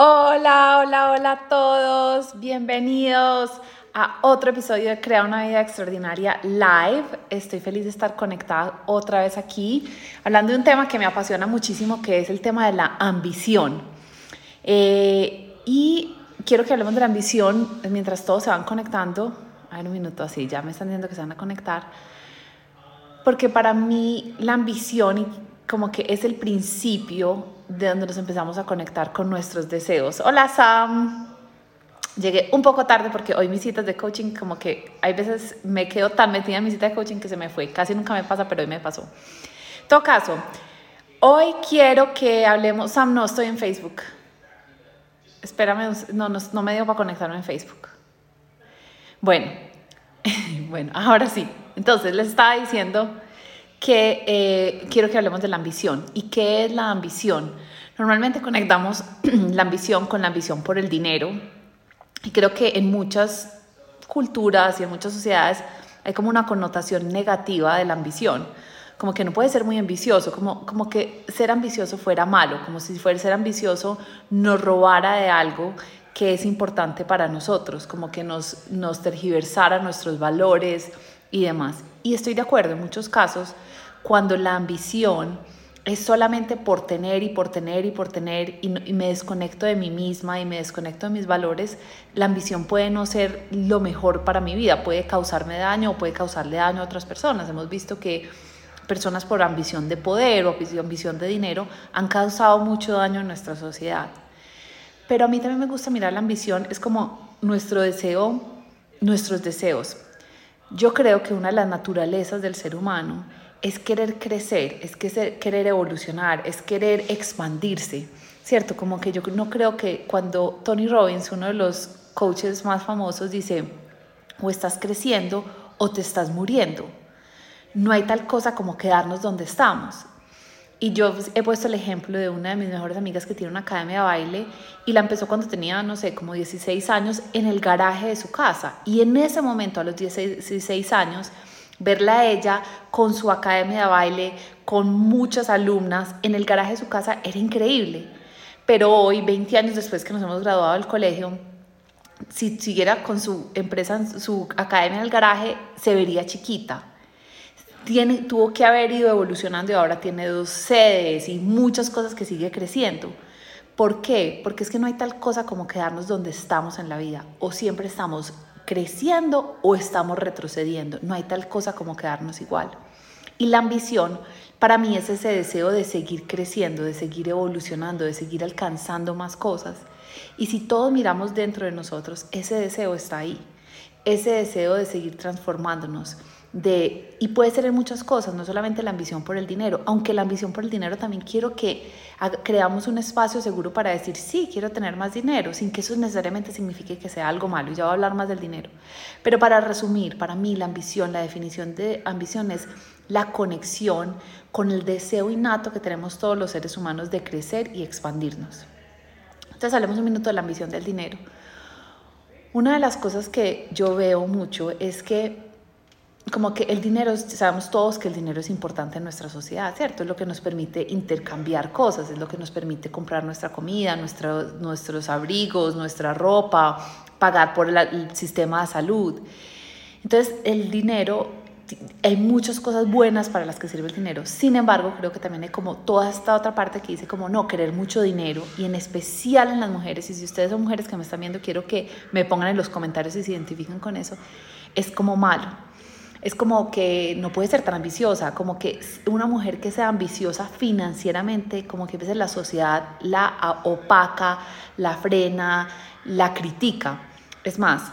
Hola, hola, hola a todos. Bienvenidos a otro episodio de Crea una vida extraordinaria live. Estoy feliz de estar conectada otra vez aquí, hablando de un tema que me apasiona muchísimo, que es el tema de la ambición. Eh, y quiero que hablemos de la ambición mientras todos se van conectando. A ver, un minuto así, ya me están diciendo que se van a conectar. Porque para mí la ambición como que es el principio de donde nos empezamos a conectar con nuestros deseos. Hola Sam. Llegué un poco tarde porque hoy mis citas de coaching, como que hay veces me quedo tan metida en mi cita de coaching que se me fue. Casi nunca me pasa, pero hoy me pasó. En todo caso, hoy quiero que hablemos. Sam, no estoy en Facebook. Espérame, no, no, no me dio para conectarme en Facebook. Bueno, bueno, ahora sí. Entonces les estaba diciendo que eh, quiero que hablemos de la ambición. ¿Y qué es la ambición? Normalmente conectamos la ambición con la ambición por el dinero y creo que en muchas culturas y en muchas sociedades hay como una connotación negativa de la ambición, como que no puede ser muy ambicioso, como, como que ser ambicioso fuera malo, como si fuera ser ambicioso nos robara de algo que es importante para nosotros, como que nos, nos tergiversara nuestros valores y demás. Y estoy de acuerdo, en muchos casos cuando la ambición es solamente por tener y por tener y por tener y, me desconecto de mí misma y me desconecto de mis valores, la ambición puede no ser lo mejor para mi vida, puede causarme daño o puede causarle daño a otras personas. Hemos visto que personas por ambición de poder o ambición de dinero han causado mucho daño en nuestra sociedad. Pero a mí también me gusta mirar la ambición, es como nuestro deseo, nuestros deseos. Yo creo que una de las naturalezas del ser humano es querer crecer, es querer evolucionar, es querer expandirse, ¿cierto? Como que yo no creo que cuando Tony Robbins, uno de los coaches más famosos, dice, o estás creciendo o te estás muriendo. No hay tal cosa como quedarnos donde estamos. Y yo he puesto el ejemplo de una de mis mejores amigas que tiene una academia de baile y la empezó cuando tenía, no sé, como 16 años en el garaje de su casa. Y en ese momento, a los 16 años, verla a ella con su academia de baile, con muchas alumnas en el garaje de su casa, era increíble. Pero hoy, 20 años después que nos hemos graduado del colegio, si siguiera con su empresa, su academia en el garaje, se vería chiquita. Tuvo que haber ido evolucionando y ahora tiene dos sedes y muchas cosas que sigue creciendo. ¿Por qué? Porque es que no hay tal cosa como quedarnos donde estamos en la vida o siempre estamos creciendo o estamos retrocediendo. No hay tal cosa como quedarnos igual. Y la ambición para mí es ese deseo de seguir creciendo, de seguir evolucionando, de seguir alcanzando más cosas. Y si todos miramos dentro de nosotros, ese deseo está ahí. Ese deseo de seguir transformándonos, de, y puede ser en muchas cosas, no solamente la ambición por el dinero, aunque la ambición por el dinero también quiero que creamos un espacio seguro para decir, sí, quiero tener más dinero, sin que eso necesariamente signifique que sea algo malo, y ya voy a hablar más del dinero. Pero para resumir, para mí la ambición, la definición de ambición es la conexión con el deseo innato que tenemos todos los seres humanos de crecer y expandirnos. Entonces hablemos un minuto de la ambición del dinero. Una de las cosas que yo veo mucho es que como que el dinero, sabemos todos que el dinero es importante en nuestra sociedad, ¿cierto? Es lo que nos permite intercambiar cosas, es lo que nos permite comprar nuestra comida, nuestros abrigos, nuestra ropa, pagar por el sistema de salud. Entonces, el dinero, hay muchas cosas buenas para las que sirve el dinero. Sin embargo, creo que también hay como toda esta otra parte que dice como no, querer mucho dinero y en especial en las mujeres. Y si ustedes son mujeres que me están viendo, quiero que me pongan en los comentarios si se identifican con eso. Es como malo es como que no puede ser tan ambiciosa, como que una mujer que sea ambiciosa financieramente, como que a veces la sociedad la opaca, la frena, la critica. Es más,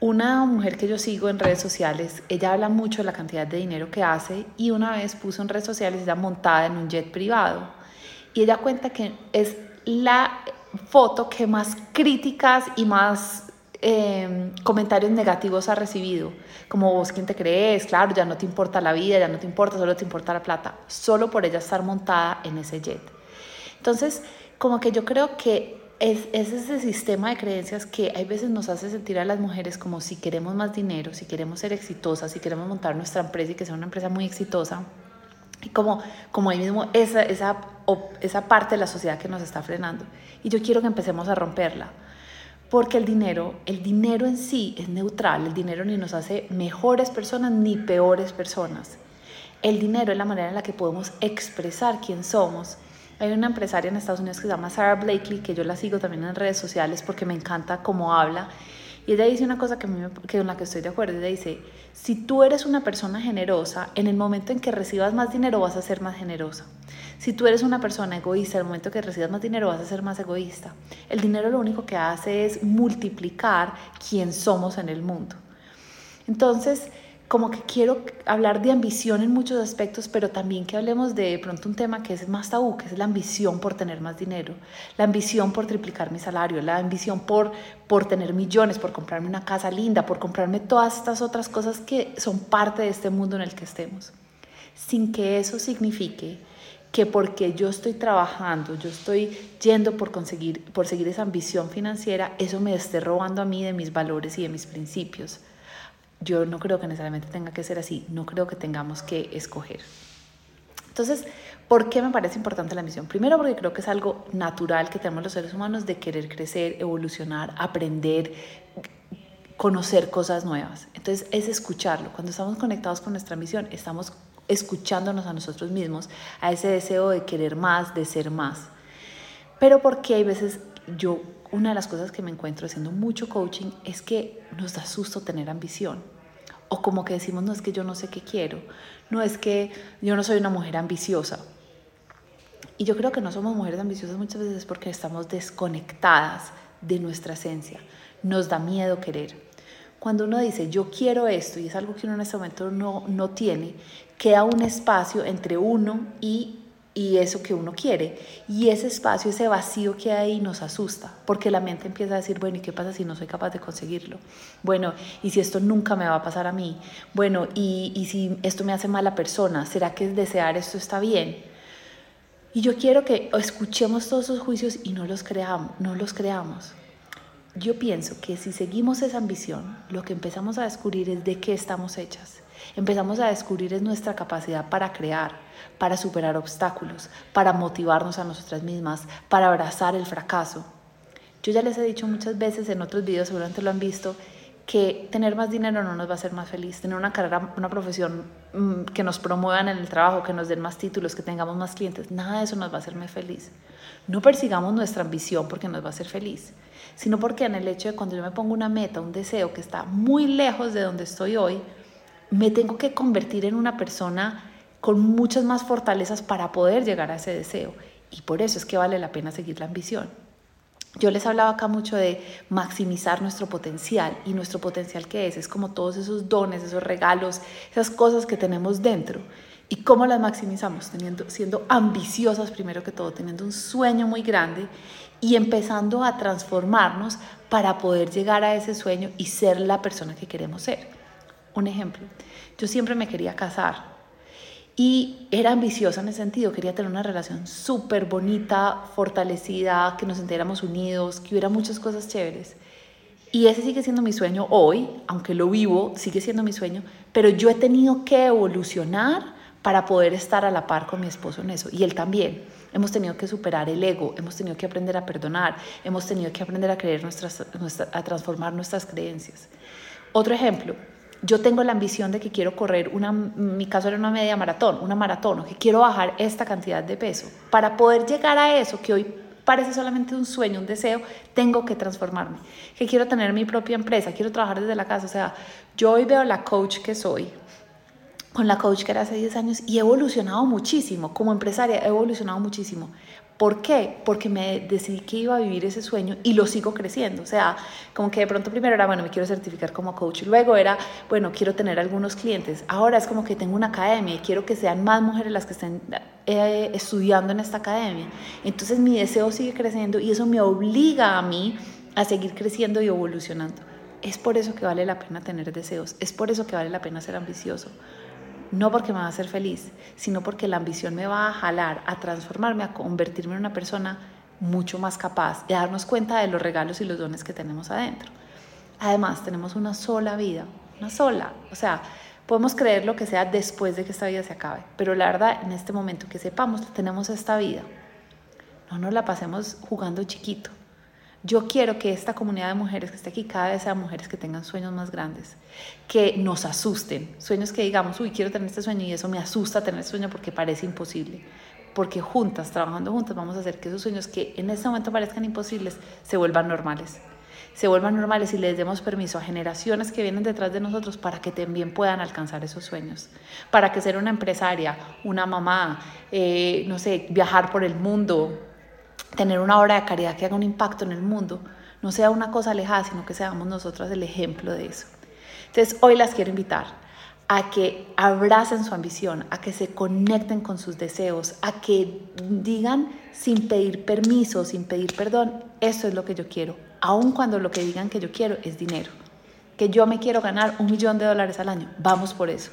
una mujer que yo sigo en redes sociales, ella habla mucho de la cantidad de dinero que hace y una vez puso en redes sociales ella montada en un jet privado y ella cuenta que es la foto que más críticas y más Em, comentarios negativos ha recibido, como vos quién te crees, claro, ya no te importa la vida, ya no te importa, solo te importa la plata, solo por ella estar montada en ese jet. Entonces, como que yo creo que es, es, ese sistema de creencias que hay veces nos hace sentir a las mujeres como si queremos más dinero, si queremos ser exitosas, si queremos montar nuestra empresa y que sea una empresa muy exitosa. Y como, como ahí mismo esa, esa esa parte de la sociedad que nos está frenando. Y yo quiero que empecemos a romperla. Porque el dinero, el dinero en sí es neutral, el dinero ni nos hace mejores personas ni peores personas. El dinero es la manera en la que podemos expresar quién somos. Hay una empresaria en Estados Unidos que se llama Sarah Blakely, que yo la sigo también en redes sociales porque me encanta cómo habla. Y ella dice una cosa que, me, que con la que estoy de acuerdo. Ella dice, si tú eres una persona generosa, en el momento en que recibas más dinero vas a ser más generosa. Si tú eres una persona egoísta, en el momento que recibas más dinero vas a ser más egoísta. El dinero lo único que hace es multiplicar quién somos en el mundo. Entonces, como que quiero hablar de ambición en muchos aspectos, pero también que hablemos de, pronto un tema que es más tabú, que es la ambición por tener más dinero, la ambición por triplicar mi salario, la ambición por, por tener millones, por comprarme una casa linda, por comprarme todas estas otras cosas que son parte de este mundo en el que estemos, sin que eso signifique que porque yo estoy trabajando, yo estoy yendo por conseguir, por seguir esa ambición financiera, eso me esté robando a mí de mis valores y de mis principios. Yo no creo que necesariamente tenga que ser así, no creo que tengamos que escoger. Entonces, ¿por qué me parece importante la ambición? Primero porque creo que es algo natural que tenemos los seres humanos de querer crecer, evolucionar, aprender, conocer cosas nuevas. Entonces, es escucharlo. Cuando estamos conectados con nuestra misión, estamos escuchándonos a nosotros mismos, a ese deseo de querer más, de ser más. Pero porque hay veces yo, una de las cosas que me encuentro haciendo mucho coaching es que nos da susto tener ambición. O como que decimos, no es que yo no sé qué quiero, no es que yo no soy una mujer ambiciosa. Y yo creo que no somos mujeres ambiciosas muchas veces porque estamos desconectadas de nuestra esencia. Nos da miedo querer. Cuando uno dice, yo quiero esto, y es algo que uno en este momento no, no tiene, queda un espacio entre uno y, y eso que uno quiere. Y ese espacio, ese vacío que hay ahí nos asusta, porque la mente empieza a decir, bueno, ¿y qué pasa si no soy capaz de conseguirlo? Bueno, ¿y si esto nunca me va a pasar a mí? Bueno, ¿y, y si esto me hace mala persona? ¿Será que desear esto está bien? Y yo quiero que escuchemos todos esos juicios y no los creamos, no los creamos yo pienso que si seguimos esa ambición, lo que empezamos a descubrir es de qué estamos hechas. Empezamos a descubrir es nuestra capacidad para crear, para superar obstáculos, para motivarnos a nosotras mismas, para abrazar el fracaso. Yo ya les he dicho muchas veces en otros videos, seguramente lo han visto, que tener más dinero no nos va a hacer más feliz, tener una carrera, una profesión mm, que nos promuevan en el trabajo, que nos den más títulos, que tengamos más clientes, nada de eso nos va a hacer más feliz. No persigamos nuestra ambición porque nos va a hacer feliz sino porque en el hecho de cuando yo me pongo una meta, un deseo que está muy lejos de donde estoy hoy, me tengo que convertir en una persona con muchas más fortalezas para poder llegar a ese deseo. Y por eso es que vale la pena seguir la ambición. Yo les hablaba acá mucho de maximizar nuestro potencial y nuestro potencial que es, es como todos esos dones, esos regalos, esas cosas que tenemos dentro. ¿Y cómo las maximizamos? Teniendo, siendo ambiciosas primero que todo, teniendo un sueño muy grande y empezando a transformarnos para poder llegar a ese sueño y ser la persona que queremos ser. Un ejemplo, yo siempre me quería casar y era ambiciosa en ese sentido, quería tener una relación súper bonita, fortalecida, que nos sintiéramos unidos, que hubiera muchas cosas chéveres. Y ese sigue siendo mi sueño hoy, aunque lo vivo, sigue siendo mi sueño, pero yo he tenido que evolucionar para poder estar a la par con mi esposo en eso, y él también. Hemos tenido que superar el ego, hemos tenido que aprender a perdonar, hemos tenido que aprender a creer nuestras, a transformar nuestras creencias. Otro ejemplo, yo tengo la ambición de que quiero correr, una, mi caso era una media maratón, una maratón, o que quiero bajar esta cantidad de peso. Para poder llegar a eso, que hoy parece solamente un sueño, un deseo, tengo que transformarme. Que quiero tener mi propia empresa, quiero trabajar desde la casa. O sea, yo hoy veo la coach que soy, con la coach que era hace 10 años y he evolucionado muchísimo, como empresaria he evolucionado muchísimo. ¿Por qué? Porque me decidí que iba a vivir ese sueño y lo sigo creciendo. O sea, como que de pronto primero era, bueno, me quiero certificar como coach. Luego era, bueno, quiero tener algunos clientes. Ahora es como que tengo una academia y quiero que sean más mujeres las que estén eh, estudiando en esta academia. Entonces mi deseo sigue creciendo y eso me obliga a mí a seguir creciendo y evolucionando. Es por eso que vale la pena tener deseos. Es por eso que vale la pena ser ambicioso no porque me va a hacer feliz, sino porque la ambición me va a jalar a transformarme, a convertirme en una persona mucho más capaz y a darnos cuenta de los regalos y los dones que tenemos adentro. Además, tenemos una sola vida, una sola. O sea, podemos creer lo que sea después de que esta vida se acabe, pero la verdad, en este momento que sepamos, tenemos esta vida. no nos la pasemos jugando chiquito. Yo quiero que esta comunidad de mujeres que esté aquí cada vez sean mujeres que tengan sueños más grandes, que nos asusten, sueños que digamos, uy, quiero tener este sueño y eso me asusta tener este sueño porque parece imposible. Porque juntas, trabajando juntas, vamos a hacer que esos sueños que en este momento parezcan imposibles se vuelvan normales. Se vuelvan normales y les demos permiso a generaciones que vienen detrás de nosotros para que también puedan alcanzar esos sueños. Para que ser una empresaria, una mamá, eh, no sé, viajar por el mundo, tener una obra de caridad que haga un impacto en el mundo, no sea una cosa alejada, sino que seamos nosotras el ejemplo de eso. Entonces, hoy las quiero invitar a que abracen su ambición, a que se conecten con sus deseos, a que digan sin pedir permiso, sin pedir perdón, esto es lo que yo quiero, aun cuando lo que digan que yo quiero es dinero, que yo me quiero ganar un millón de dólares al año, vamos por eso.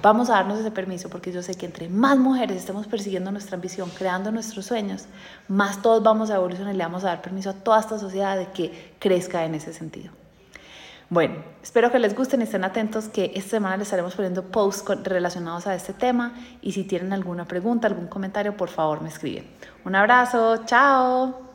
Vamos a darnos ese permiso porque yo sé que entre más mujeres estemos persiguiendo nuestra ambición, creando nuestros sueños, más todos vamos a evolucionar y le vamos a dar permiso a toda esta sociedad de que crezca en ese sentido. Bueno, espero que les gusten y estén atentos que esta semana les estaremos poniendo posts relacionados a este tema y si tienen alguna pregunta, algún comentario, por favor me escriben. Un abrazo, chao.